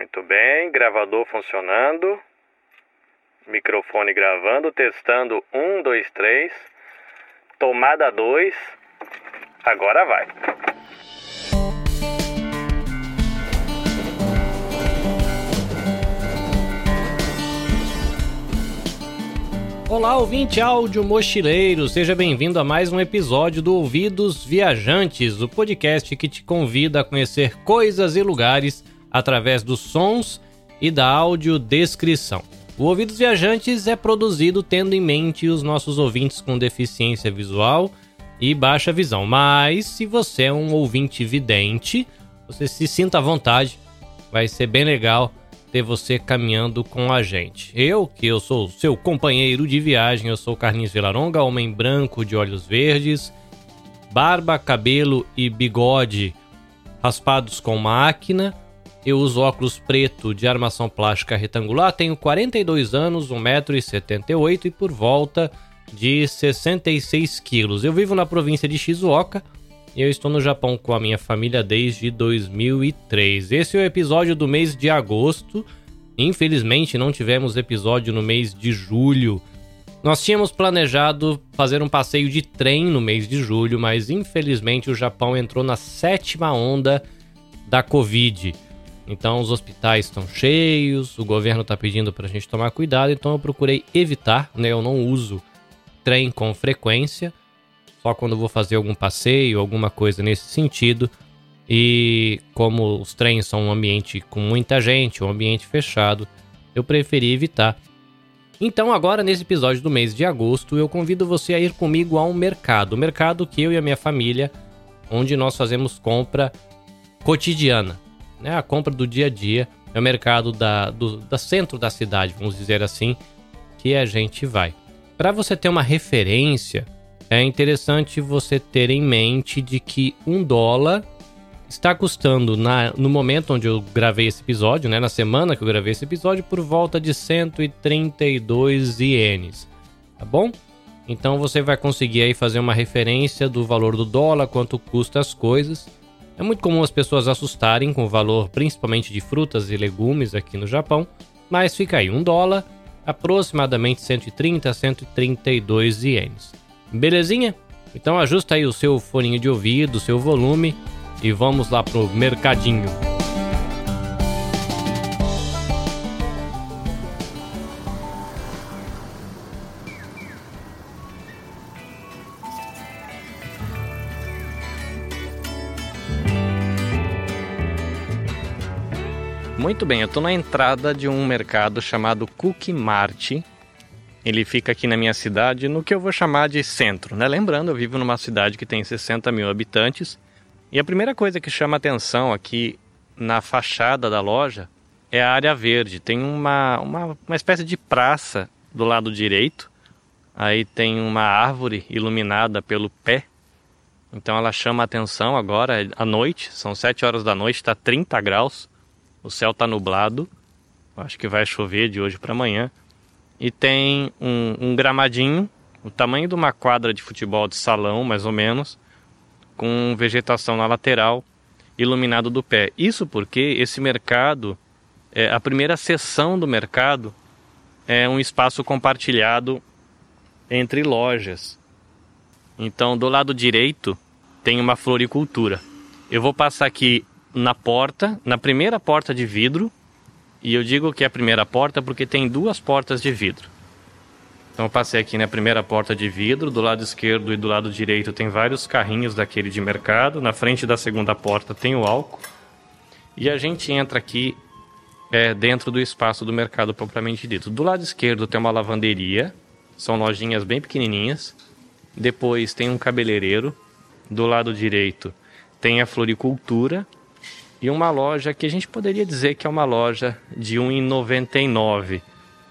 Muito bem, gravador funcionando. Microfone gravando, testando. Um, dois, três. Tomada dois. Agora vai. Olá, ouvinte áudio mochileiro, seja bem-vindo a mais um episódio do Ouvidos Viajantes, o podcast que te convida a conhecer coisas e lugares através dos sons e da audiodescrição. O Ouvidos Viajantes é produzido tendo em mente os nossos ouvintes com deficiência visual e baixa visão, mas se você é um ouvinte vidente, você se sinta à vontade, vai ser bem legal ter você caminhando com a gente. Eu, que eu sou seu companheiro de viagem, eu sou Carlinhos Vilaronga, homem branco de olhos verdes, barba, cabelo e bigode raspados com máquina. Eu uso óculos preto de armação plástica retangular, tenho 42 anos, 1,78m e por volta de 66 quilos. Eu vivo na província de Shizuoka, e eu estou no Japão com a minha família desde 2003. Esse é o episódio do mês de agosto. Infelizmente, não tivemos episódio no mês de julho. Nós tínhamos planejado fazer um passeio de trem no mês de julho, mas infelizmente o Japão entrou na sétima onda da Covid. Então os hospitais estão cheios, o governo está pedindo para a gente tomar cuidado, então eu procurei evitar, né? Eu não uso trem com frequência só quando vou fazer algum passeio, alguma coisa nesse sentido. E como os trens são um ambiente com muita gente, um ambiente fechado, eu preferi evitar. Então, agora nesse episódio do mês de agosto, eu convido você a ir comigo a um mercado. O mercado que eu e a minha família, onde nós fazemos compra cotidiana, né? A compra do dia a dia. É o mercado da, do da centro da cidade, vamos dizer assim, que a gente vai. Para você ter uma referência, é interessante você ter em mente de que um dólar está custando na, no momento onde eu gravei esse episódio, né, na semana que eu gravei esse episódio, por volta de 132 ienes, tá bom? Então você vai conseguir aí fazer uma referência do valor do dólar, quanto custa as coisas. É muito comum as pessoas assustarem com o valor principalmente de frutas e legumes aqui no Japão, mas fica aí um dólar, aproximadamente 130 a 132 ienes. Belezinha? Então ajusta aí o seu foninho de ouvido, o seu volume e vamos lá pro mercadinho. Muito bem, eu estou na entrada de um mercado chamado Cookie Mart, ele fica aqui na minha cidade, no que eu vou chamar de centro. Né? Lembrando, eu vivo numa cidade que tem 60 mil habitantes. E a primeira coisa que chama atenção aqui na fachada da loja é a área verde. Tem uma, uma, uma espécie de praça do lado direito. Aí tem uma árvore iluminada pelo pé. Então ela chama atenção agora à noite. São 7 horas da noite, está 30 graus. O céu está nublado. Acho que vai chover de hoje para amanhã e tem um, um gramadinho, o tamanho de uma quadra de futebol de salão, mais ou menos, com vegetação na lateral, iluminado do pé. Isso porque esse mercado, é, a primeira seção do mercado é um espaço compartilhado entre lojas. Então, do lado direito tem uma floricultura. Eu vou passar aqui na porta, na primeira porta de vidro, e eu digo que é a primeira porta porque tem duas portas de vidro. Então eu passei aqui na primeira porta de vidro, do lado esquerdo e do lado direito tem vários carrinhos daquele de mercado, na frente da segunda porta tem o álcool. E a gente entra aqui é, dentro do espaço do mercado propriamente dito. Do lado esquerdo tem uma lavanderia, são lojinhas bem pequenininhas. Depois tem um cabeleireiro. Do lado direito tem a floricultura e uma loja que a gente poderia dizer que é uma loja de 1,99,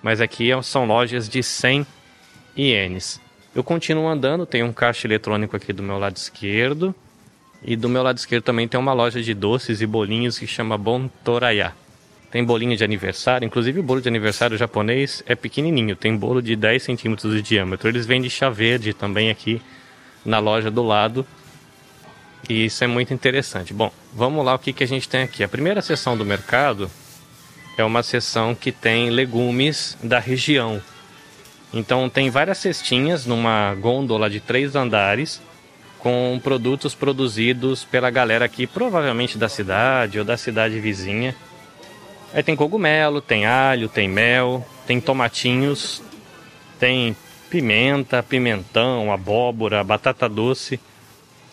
mas aqui é, são lojas de 100 ienes. Eu continuo andando, tem um caixa eletrônico aqui do meu lado esquerdo, e do meu lado esquerdo também tem uma loja de doces e bolinhos que chama Bon Toraya. Tem bolinho de aniversário, inclusive o bolo de aniversário japonês é pequenininho, tem bolo de 10 centímetros de diâmetro. Eles vendem chá verde também aqui na loja do lado. E isso é muito interessante. Bom, vamos lá o que, que a gente tem aqui. A primeira seção do mercado é uma seção que tem legumes da região. Então tem várias cestinhas numa gôndola de três andares com produtos produzidos pela galera aqui, provavelmente da cidade ou da cidade vizinha. Aí tem cogumelo, tem alho, tem mel, tem tomatinhos, tem pimenta, pimentão, abóbora, batata doce.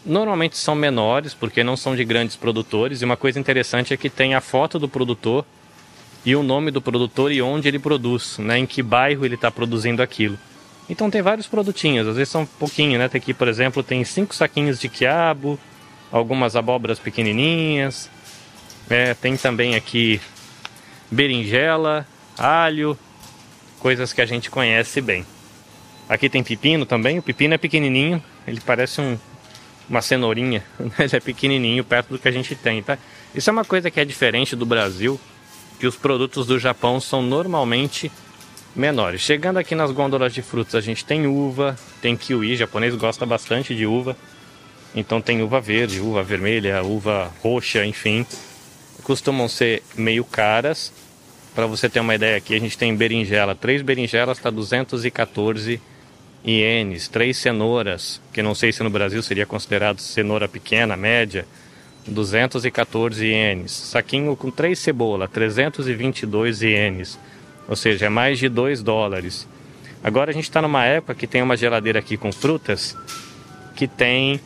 Normalmente são menores porque não são de grandes produtores. E uma coisa interessante é que tem a foto do produtor e o nome do produtor e onde ele produz, né? Em que bairro ele está produzindo aquilo. Então tem vários produtinhos, às vezes são pouquinho, né? Tem aqui, por exemplo, tem cinco saquinhos de quiabo, algumas abóboras pequenininhas. É, tem também aqui berinjela, alho, coisas que a gente conhece bem. Aqui tem pepino também, o pepino é pequenininho, ele parece um, uma cenourinha, ele é pequenininho perto do que a gente tem, tá? Isso é uma coisa que é diferente do Brasil, que os produtos do Japão são normalmente menores. Chegando aqui nas gôndolas de frutas, a gente tem uva, tem kiwi, o japonês gosta bastante de uva. Então tem uva verde, uva vermelha, uva roxa, enfim. Costumam ser meio caras. Para você ter uma ideia aqui, a gente tem berinjela. Três berinjelas está 214 ienes. Três cenouras, que não sei se no Brasil seria considerado cenoura pequena, média, 214 ienes. Saquinho com três cebola, 322 ienes ou seja, é mais de 2 dólares. Agora a gente está numa época que tem uma geladeira aqui com frutas que tem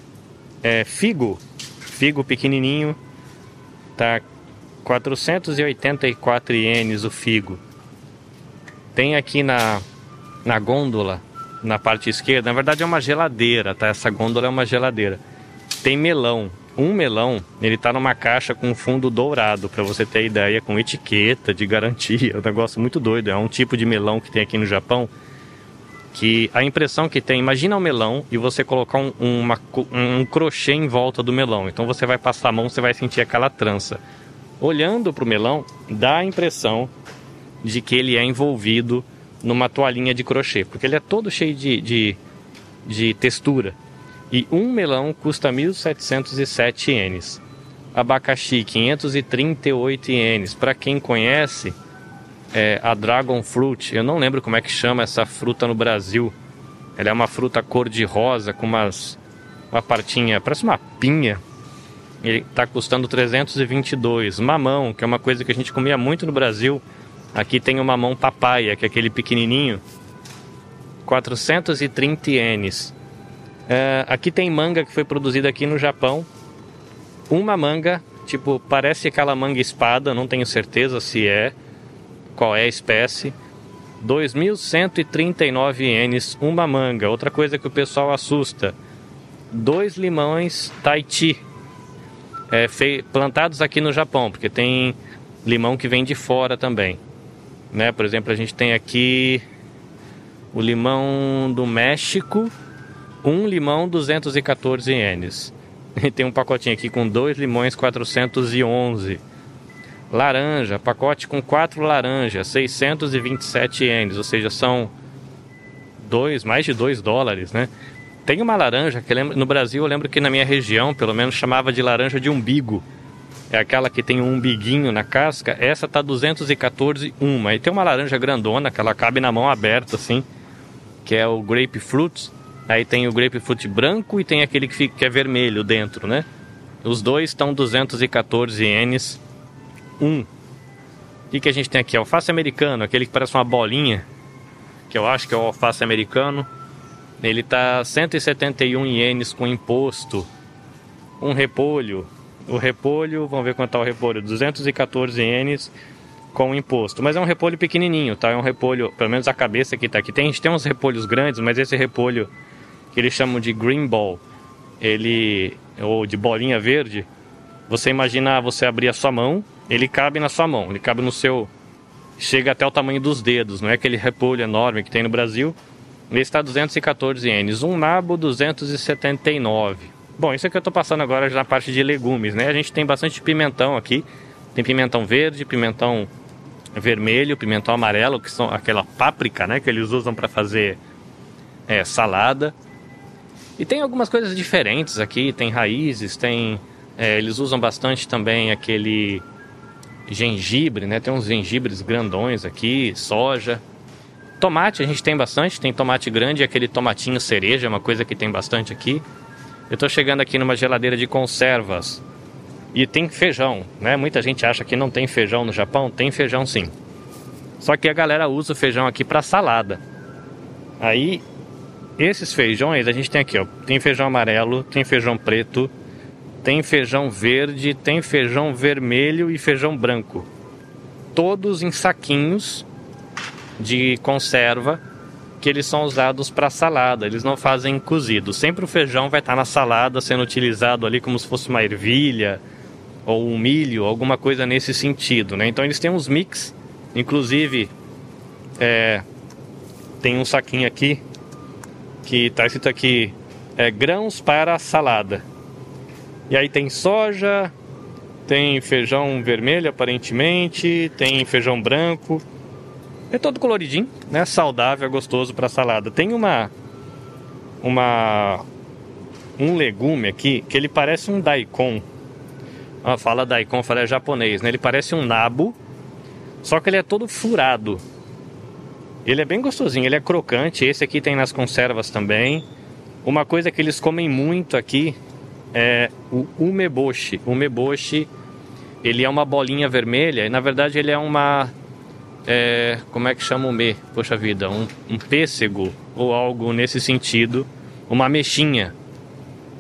é, figo, figo pequenininho, tá 484 ienes o figo. Tem aqui na, na gôndola, na parte esquerda, na verdade é uma geladeira, tá? Essa gôndola é uma geladeira. Tem melão, um melão, ele tá numa caixa com fundo dourado, para você ter ideia, com etiqueta de garantia. É um negócio muito doido. É um tipo de melão que tem aqui no Japão. Que a impressão que tem, imagina um melão e você colocar um, uma, um crochê em volta do melão. Então você vai passar a mão, você vai sentir aquela trança. Olhando para o melão, dá a impressão de que ele é envolvido numa toalhinha de crochê, porque ele é todo cheio de, de, de textura e um melão custa 1.707 ienes. Abacaxi 538 ienes. Para quem conhece é, a Dragon Fruit, eu não lembro como é que chama essa fruta no Brasil. Ela é uma fruta cor de rosa com umas uma partinha, parece uma pinha. Ele está custando 322. Mamão, que é uma coisa que a gente comia muito no Brasil. Aqui tem o mamão papaya, que é aquele pequenininho. 430 ienes. Uh, aqui tem manga que foi produzida aqui no Japão. Uma manga, tipo, parece aquela manga espada, não tenho certeza se é, qual é a espécie. 2.139 ienes uma manga. Outra coisa que o pessoal assusta: dois limões Tahiti, é, plantados aqui no Japão, porque tem limão que vem de fora também. Né? Por exemplo, a gente tem aqui o limão do México um limão 214 ienes. E tem um pacotinho aqui com dois limões 411. Laranja, pacote com quatro laranjas, 627 ienes, ou seja, são dois, mais de 2 dólares, né? Tem uma laranja que lembra, no Brasil eu lembro que na minha região, pelo menos chamava de laranja de umbigo. É aquela que tem um umbiguinho na casca. Essa tá 214 uma. E tem uma laranja grandona que ela cabe na mão aberta assim, que é o grapefruit Aí tem o grapefruit branco e tem aquele que, fica, que é vermelho dentro, né? Os dois estão 214 ienes. Um. O que, que a gente tem aqui? Alface americano, aquele que parece uma bolinha. Que eu acho que é o alface americano. Ele tá 171 ienes com imposto. Um repolho. O repolho, vamos ver quanto tá o repolho. 214 ienes com imposto. Mas é um repolho pequenininho, tá? É um repolho, pelo menos a cabeça que tá aqui. Tem, a gente tem uns repolhos grandes, mas esse repolho que eles chamam de green ball, ele ou de bolinha verde. Você imagina você abrir a sua mão, ele cabe na sua mão, ele cabe no seu chega até o tamanho dos dedos, não é aquele repolho enorme que tem no Brasil. Ele está 214 ienes, um nabo 279. Bom, isso é que eu estou passando agora na parte de legumes, né? A gente tem bastante pimentão aqui. Tem pimentão verde, pimentão vermelho, pimentão amarelo, que são aquela páprica, né, que eles usam para fazer é, salada. E tem algumas coisas diferentes aqui, tem raízes, tem. É, eles usam bastante também aquele gengibre, né? Tem uns gengibres grandões aqui, soja. Tomate a gente tem bastante, tem tomate grande aquele tomatinho cereja, é uma coisa que tem bastante aqui. Eu estou chegando aqui numa geladeira de conservas e tem feijão, né? Muita gente acha que não tem feijão no Japão, tem feijão sim. Só que a galera usa o feijão aqui para salada. Aí esses feijões a gente tem aqui, ó, tem feijão amarelo, tem feijão preto, tem feijão verde, tem feijão vermelho e feijão branco. Todos em saquinhos de conserva que eles são usados para salada, eles não fazem cozido. Sempre o feijão vai estar tá na salada sendo utilizado ali como se fosse uma ervilha ou um milho, alguma coisa nesse sentido, né? Então eles têm uns mix, inclusive é, tem um saquinho aqui que está escrito aqui é, grãos para salada. E aí tem soja, tem feijão vermelho aparentemente, tem feijão branco. É todo coloridinho, né? Saudável, gostoso para salada. Tem uma uma um legume aqui que ele parece um daikon. Ah, fala daikon, fala é japonês, né? Ele parece um nabo, só que ele é todo furado. Ele é bem gostosinho, ele é crocante. Esse aqui tem nas conservas também. Uma coisa que eles comem muito aqui é o umeboshi. O umeboshi, ele é uma bolinha vermelha e na verdade ele é uma é, como é que chama o me? Poxa vida, um, um pêssego ou algo nesse sentido, uma mexinha.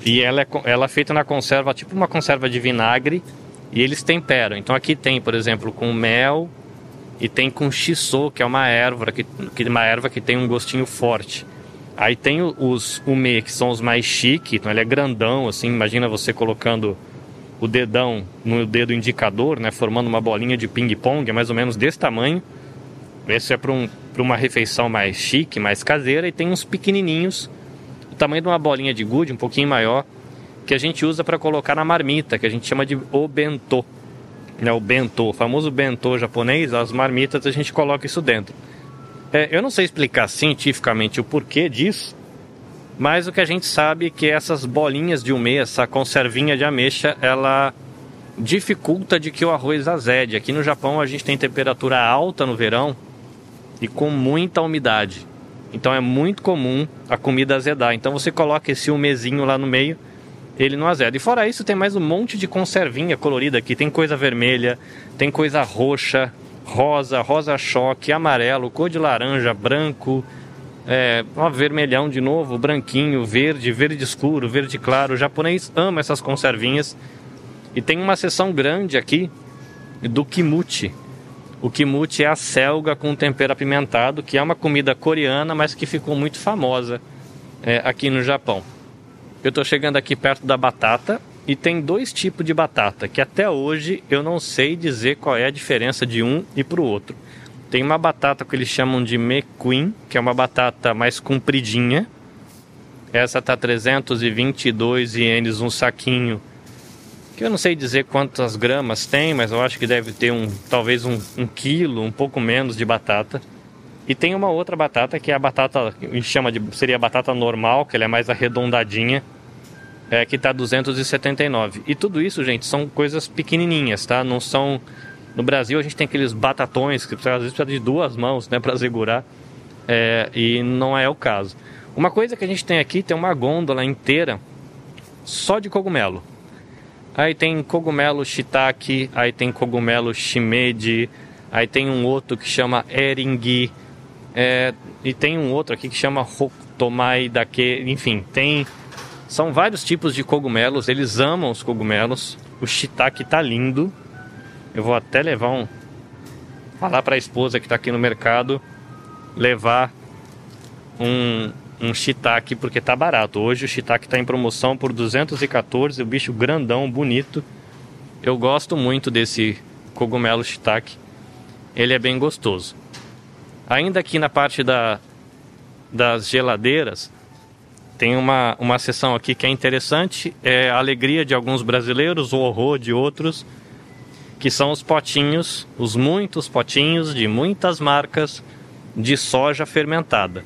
E ela é, ela é feita na conserva, tipo uma conserva de vinagre, e eles temperam. Então aqui tem, por exemplo, com mel e tem com shiso, que é uma erva que, que uma erva que tem um gostinho forte. Aí tem os ume, que são os mais chique, então ele é grandão, assim, imagina você colocando o dedão no dedo indicador, né, formando uma bolinha de ping-pong, é mais ou menos desse tamanho. Esse é para um, uma refeição mais chique, mais caseira, e tem uns pequenininhos, o tamanho de uma bolinha de gude, um pouquinho maior, que a gente usa para colocar na marmita, que a gente chama de obento. Né, o bento, o famoso bento japonês, as marmitas a gente coloca isso dentro. É, eu não sei explicar cientificamente o porquê disso, mas o que a gente sabe é que essas bolinhas de umê, essa conservinha de ameixa, ela dificulta de que o arroz azede. Aqui no Japão a gente tem temperatura alta no verão e com muita umidade. Então é muito comum a comida azedar. Então você coloca esse umezinho lá no meio, ele não azeda. E fora isso, tem mais um monte de conservinha colorida aqui. Tem coisa vermelha, tem coisa roxa, rosa, rosa choque, amarelo, cor de laranja, branco, é, ó, vermelhão de novo, branquinho, verde, verde escuro, verde claro. O japonês ama essas conservinhas. E tem uma seção grande aqui do kimuchi. O kimuchi é a selga com tempero apimentado, que é uma comida coreana, mas que ficou muito famosa é, aqui no Japão. Eu estou chegando aqui perto da batata e tem dois tipos de batata que até hoje eu não sei dizer qual é a diferença de um e para o outro. Tem uma batata que eles chamam de mequin, que é uma batata mais compridinha. Essa tá 322 ienes um saquinho. Que eu não sei dizer quantas gramas tem, mas eu acho que deve ter um talvez um, um quilo, um pouco menos de batata. E tem uma outra batata que é a batata, a gente chama de seria a batata normal, que ela é mais arredondadinha é, que está 279. E tudo isso, gente, são coisas pequenininhas, tá? Não são. No Brasil a gente tem aqueles batatões que às vezes precisa de duas mãos, né, para segurar. É, e não é o caso. Uma coisa que a gente tem aqui tem uma gôndola inteira só de cogumelo. Aí tem cogumelo shiitake, aí tem cogumelo shimeji, aí tem um outro que chama eringi, é, e tem um outro aqui que chama hokutomai dake, enfim, tem são vários tipos de cogumelos, eles amam os cogumelos. O shiitake tá lindo. Eu vou até levar um. Falar para a esposa que está aqui no mercado levar um, um shiitake porque tá barato. Hoje o shiitake está em promoção por 214, o bicho grandão, bonito. Eu gosto muito desse cogumelo shiitake. Ele é bem gostoso. Ainda aqui na parte da, das geladeiras, tem uma, uma sessão aqui que é interessante, é a alegria de alguns brasileiros, o horror de outros, que são os potinhos, os muitos potinhos de muitas marcas de soja fermentada.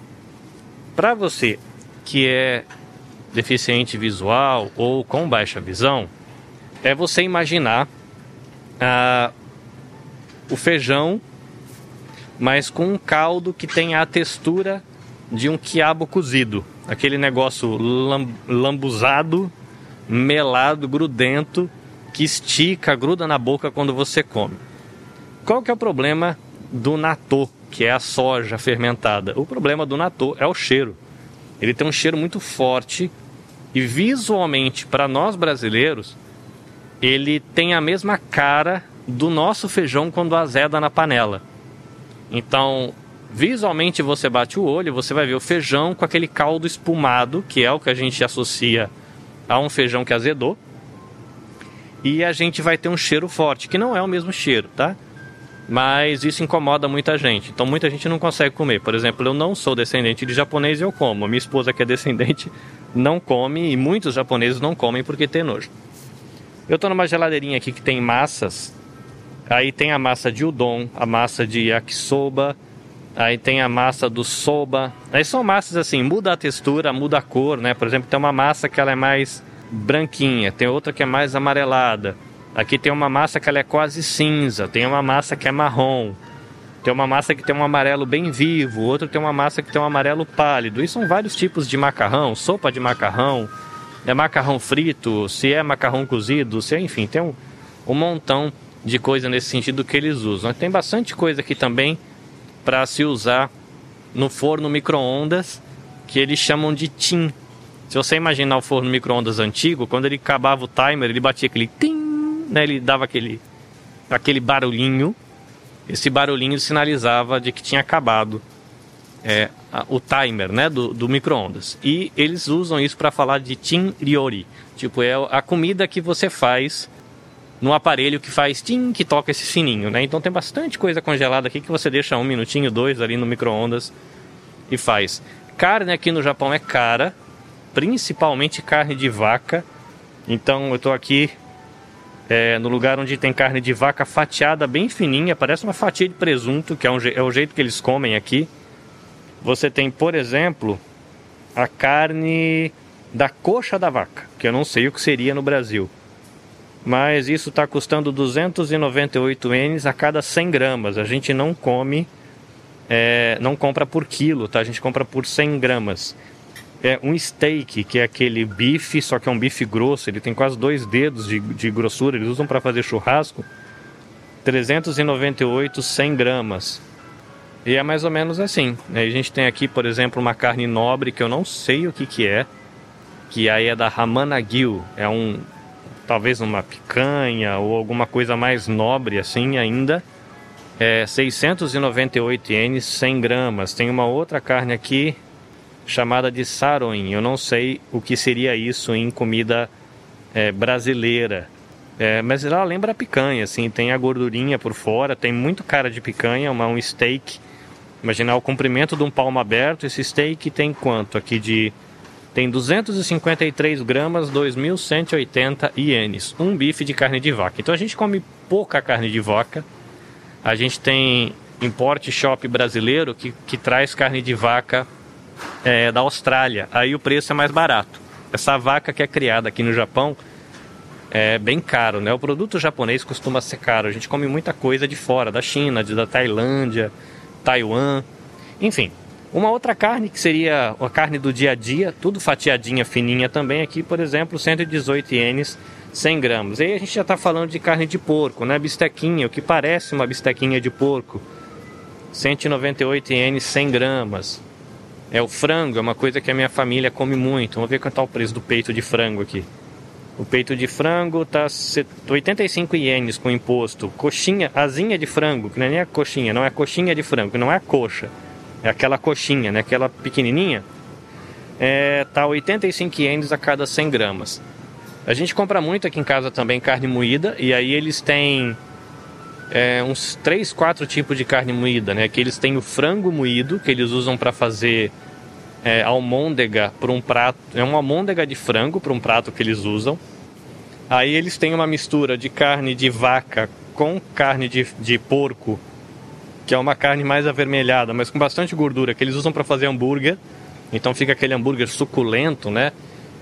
Para você que é deficiente visual ou com baixa visão, é você imaginar ah, o feijão, mas com um caldo que tem a textura de um quiabo cozido. Aquele negócio lambuzado, melado, grudento, que estica, gruda na boca quando você come. Qual que é o problema do natô, que é a soja fermentada? O problema do natô é o cheiro. Ele tem um cheiro muito forte e visualmente para nós brasileiros ele tem a mesma cara do nosso feijão quando azeda na panela. Então, visualmente você bate o olho, você vai ver o feijão com aquele caldo espumado, que é o que a gente associa a um feijão que azedou. E a gente vai ter um cheiro forte, que não é o mesmo cheiro, tá? Mas isso incomoda muita gente. Então muita gente não consegue comer. Por exemplo, eu não sou descendente de japonês e eu como. Minha esposa que é descendente não come e muitos japoneses não comem porque tem nojo. Eu estou numa geladeirinha aqui que tem massas. Aí tem a massa de udon, a massa de yakisoba, aí tem a massa do soba. Aí são massas assim, muda a textura, muda a cor, né? Por exemplo, tem uma massa que ela é mais branquinha, tem outra que é mais amarelada. Aqui tem uma massa que ela é quase cinza, tem uma massa que é marrom. Tem uma massa que tem um amarelo bem vivo, outra tem uma massa que tem um amarelo pálido. E são vários tipos de macarrão, sopa de macarrão, é macarrão frito, se é macarrão cozido, se é, enfim, tem um, um montão de coisa nesse sentido que eles usam. Tem bastante coisa aqui também para se usar no forno micro-ondas que eles chamam de tim. Se você imaginar o forno micro-ondas antigo, quando ele acabava o timer, ele batia aquele tim, né? Ele dava aquele aquele barulhinho. Esse barulhinho sinalizava de que tinha acabado é, o timer né, do, do micro-ondas. E eles usam isso para falar de tin ryori. Tipo, é a comida que você faz no aparelho que faz tim, que toca esse sininho, né? Então tem bastante coisa congelada aqui que você deixa um minutinho, dois ali no micro-ondas e faz. Carne aqui no Japão é cara, principalmente carne de vaca. Então eu estou aqui é, no lugar onde tem carne de vaca fatiada bem fininha, parece uma fatia de presunto, que é, um, é o jeito que eles comem aqui. Você tem, por exemplo, a carne da coxa da vaca, que eu não sei o que seria no Brasil. Mas isso está custando 298 ienes a cada 100 gramas. A gente não come, é, não compra por quilo, tá? A gente compra por 100 gramas. É um steak, que é aquele bife, só que é um bife grosso. Ele tem quase dois dedos de, de grossura. Eles usam para fazer churrasco. 398, 100 gramas. E é mais ou menos assim. A gente tem aqui, por exemplo, uma carne nobre que eu não sei o que, que é, que aí é da Ramanagil. É um, talvez uma picanha ou alguma coisa mais nobre assim ainda. É 698 ienes, 100 gramas. Tem uma outra carne aqui chamada de saroin. Eu não sei o que seria isso em comida é, brasileira. É, mas ela lembra a picanha, assim, tem a gordurinha por fora, tem muito cara de picanha, uma, um steak Imaginar o comprimento de um palmo aberto, esse steak tem quanto aqui de... Tem 253 gramas, 2.180 ienes. Um bife de carne de vaca. Então a gente come pouca carne de vaca. A gente tem import shop brasileiro que, que traz carne de vaca é, da Austrália. Aí o preço é mais barato. Essa vaca que é criada aqui no Japão é bem caro, né? O produto japonês costuma ser caro. A gente come muita coisa de fora, da China, da Tailândia, Taiwan, enfim. Uma outra carne que seria a carne do dia a dia, tudo fatiadinha, fininha também aqui, por exemplo, 118 ienes, 100 gramas. Aí a gente já está falando de carne de porco, né? Bistequinha, o que parece uma bistequinha de porco, 198 ienes, 100 gramas. É o frango, é uma coisa que a minha família come muito. Vamos ver quanto está o preço do peito de frango aqui. O peito de frango está 85 ienes com imposto. Coxinha, asinha de frango, que não é nem a coxinha, não é a coxinha de frango, não é a coxa. É aquela coxinha, né? Aquela pequenininha. É, tá 85 ienes a cada 100 gramas. A gente compra muito aqui em casa também carne moída e aí eles têm é, uns 3, 4 tipos de carne moída, né? Que eles têm o frango moído, que eles usam para fazer é, almôndega para um prato. É uma almôndega de frango para um prato que eles usam. Aí eles têm uma mistura de carne de vaca com carne de, de porco, que é uma carne mais avermelhada, mas com bastante gordura, que eles usam para fazer hambúrguer. Então fica aquele hambúrguer suculento, né?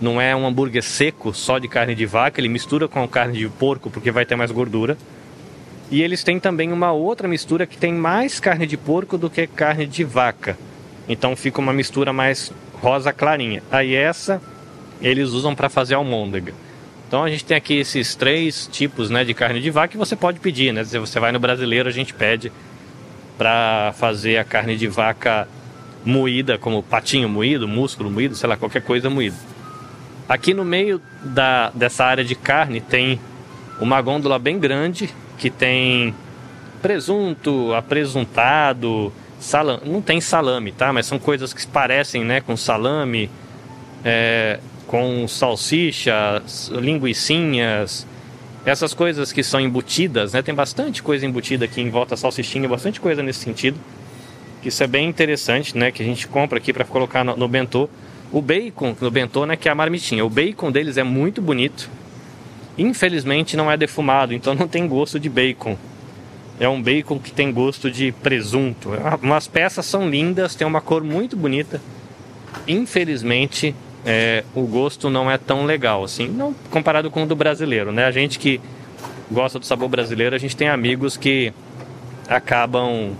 Não é um hambúrguer seco só de carne de vaca, ele mistura com carne de porco porque vai ter mais gordura. E eles têm também uma outra mistura que tem mais carne de porco do que carne de vaca. Então fica uma mistura mais rosa clarinha. Aí essa eles usam para fazer almôndega. Então a gente tem aqui esses três tipos né, de carne de vaca que você pode pedir, né? Se você vai no brasileiro, a gente pede para fazer a carne de vaca moída, como patinho moído, músculo moído, sei lá, qualquer coisa moído. Aqui no meio da, dessa área de carne tem uma gôndola bem grande que tem presunto, apresuntado, salame. Não tem salame, tá? Mas são coisas que parecem, né, com salame, é, com salsicha, linguiçinhas, essas coisas que são embutidas, né? Tem bastante coisa embutida aqui em volta salsichinha, bastante coisa nesse sentido. Que isso é bem interessante, né? Que a gente compra aqui para colocar no, no bentô. O bacon no bentô, né? Que é a marmitinha. O bacon deles é muito bonito. Infelizmente não é defumado, então não tem gosto de bacon. É um bacon que tem gosto de presunto. Umas peças são lindas, tem uma cor muito bonita. Infelizmente, é, o gosto não é tão legal assim, não comparado com o do brasileiro, né? A gente que gosta do sabor brasileiro, a gente tem amigos que acabam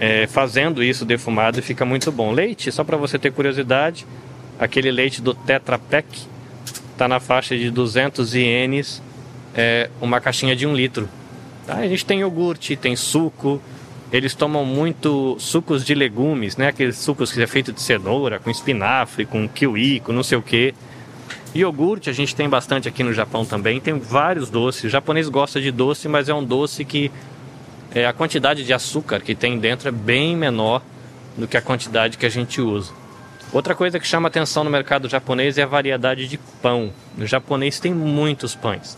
é, fazendo isso defumado e fica muito bom. Leite, só para você ter curiosidade, aquele leite do Tetra Pak está na faixa de 200 ienes, é, uma caixinha de um litro. Tá? A gente tem iogurte, tem suco, eles tomam muito sucos de legumes, né? Aqueles sucos que é feito de cenoura, com espinafre, com kiwi, com não sei o que. Iogurte a gente tem bastante aqui no Japão também. Tem vários doces. O japonês gosta de doce, mas é um doce que é, a quantidade de açúcar que tem dentro é bem menor do que a quantidade que a gente usa. Outra coisa que chama atenção no mercado japonês é a variedade de pão. O japonês tem muitos pães.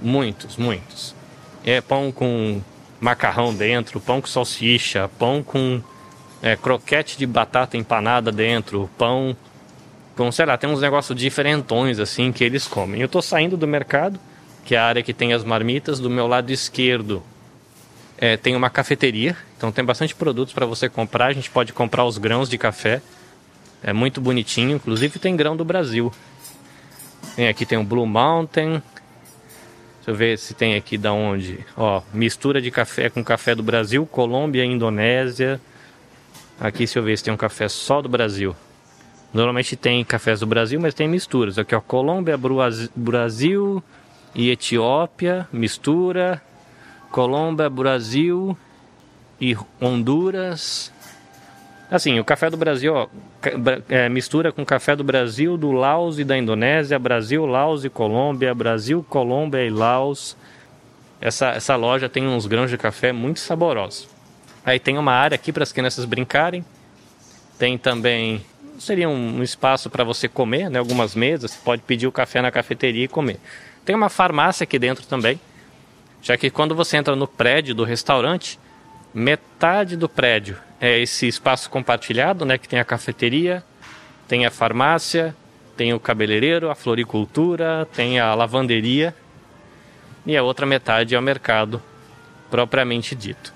Muitos, muitos. É pão com macarrão dentro, pão com salsicha, pão com é, croquete de batata empanada dentro, pão com, sei lá, tem uns negócios diferentões assim que eles comem. Eu estou saindo do mercado, que é a área que tem as marmitas, do meu lado esquerdo é, tem uma cafeteria, então tem bastante produtos para você comprar. A gente pode comprar os grãos de café, é muito bonitinho, inclusive tem grão do Brasil. Tem aqui tem o Blue Mountain, Deixa eu ver se tem aqui da onde. Ó, mistura de café com café do Brasil, Colômbia, Indonésia. Aqui deixa eu ver se tem um café só do Brasil. Normalmente tem cafés do Brasil, mas tem misturas. Aqui ó, Colômbia, Brasil e Etiópia, mistura. Colômbia, Brasil e Honduras. Assim, o café do Brasil, ó, é, mistura com café do Brasil, do Laos e da Indonésia, Brasil, Laos e Colômbia, Brasil, Colômbia e Laos. Essa, essa loja tem uns grãos de café muito saborosos. Aí tem uma área aqui para as crianças brincarem. Tem também seria um espaço para você comer, né? Algumas mesas, pode pedir o café na cafeteria e comer. Tem uma farmácia aqui dentro também, já que quando você entra no prédio do restaurante, metade do prédio é esse espaço compartilhado, né, que tem a cafeteria, tem a farmácia, tem o cabeleireiro, a floricultura, tem a lavanderia e a outra metade é o mercado propriamente dito.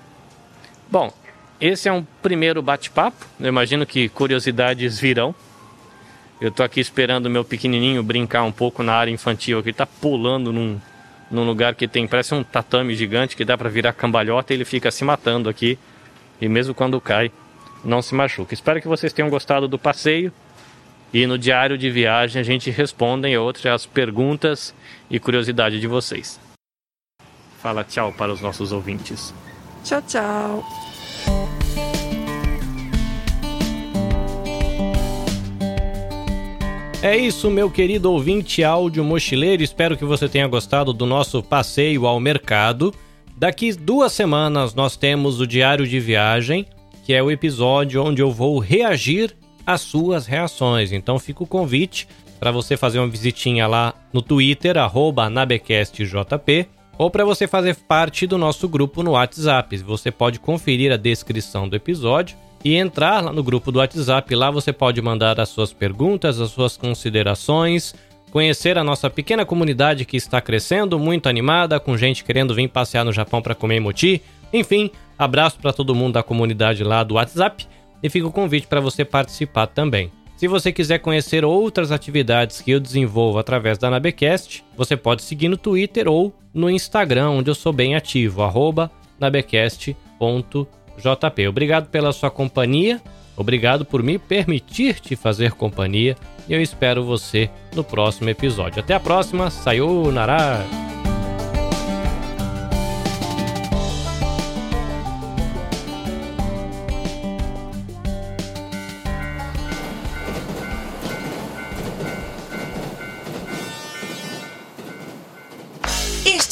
Bom, esse é um primeiro bate-papo. Eu imagino que curiosidades virão. Eu estou aqui esperando o meu pequenininho brincar um pouco na área infantil. Ele está pulando num, num lugar que tem parece um tatame gigante que dá para virar cambalhota e ele fica se matando aqui e mesmo quando cai, não se machuca. Espero que vocês tenham gostado do passeio e no diário de viagem a gente responde a outras perguntas e curiosidade de vocês. Fala tchau para os nossos ouvintes. Tchau, tchau. É isso, meu querido ouvinte áudio mochileiro. Espero que você tenha gostado do nosso passeio ao mercado. Daqui duas semanas nós temos o Diário de Viagem, que é o episódio onde eu vou reagir às suas reações. Então fica o convite para você fazer uma visitinha lá no Twitter, nabecastjp, ou para você fazer parte do nosso grupo no WhatsApp. Você pode conferir a descrição do episódio e entrar lá no grupo do WhatsApp. Lá você pode mandar as suas perguntas, as suas considerações conhecer a nossa pequena comunidade que está crescendo, muito animada, com gente querendo vir passear no Japão para comer moti. Enfim, abraço para todo mundo da comunidade lá do WhatsApp e fica o convite para você participar também. Se você quiser conhecer outras atividades que eu desenvolvo através da Nabecast, você pode seguir no Twitter ou no Instagram, onde eu sou bem ativo, nabecast.jp. Obrigado pela sua companhia, obrigado por me permitir te fazer companhia e eu espero você no próximo episódio. Até a próxima, sayonara!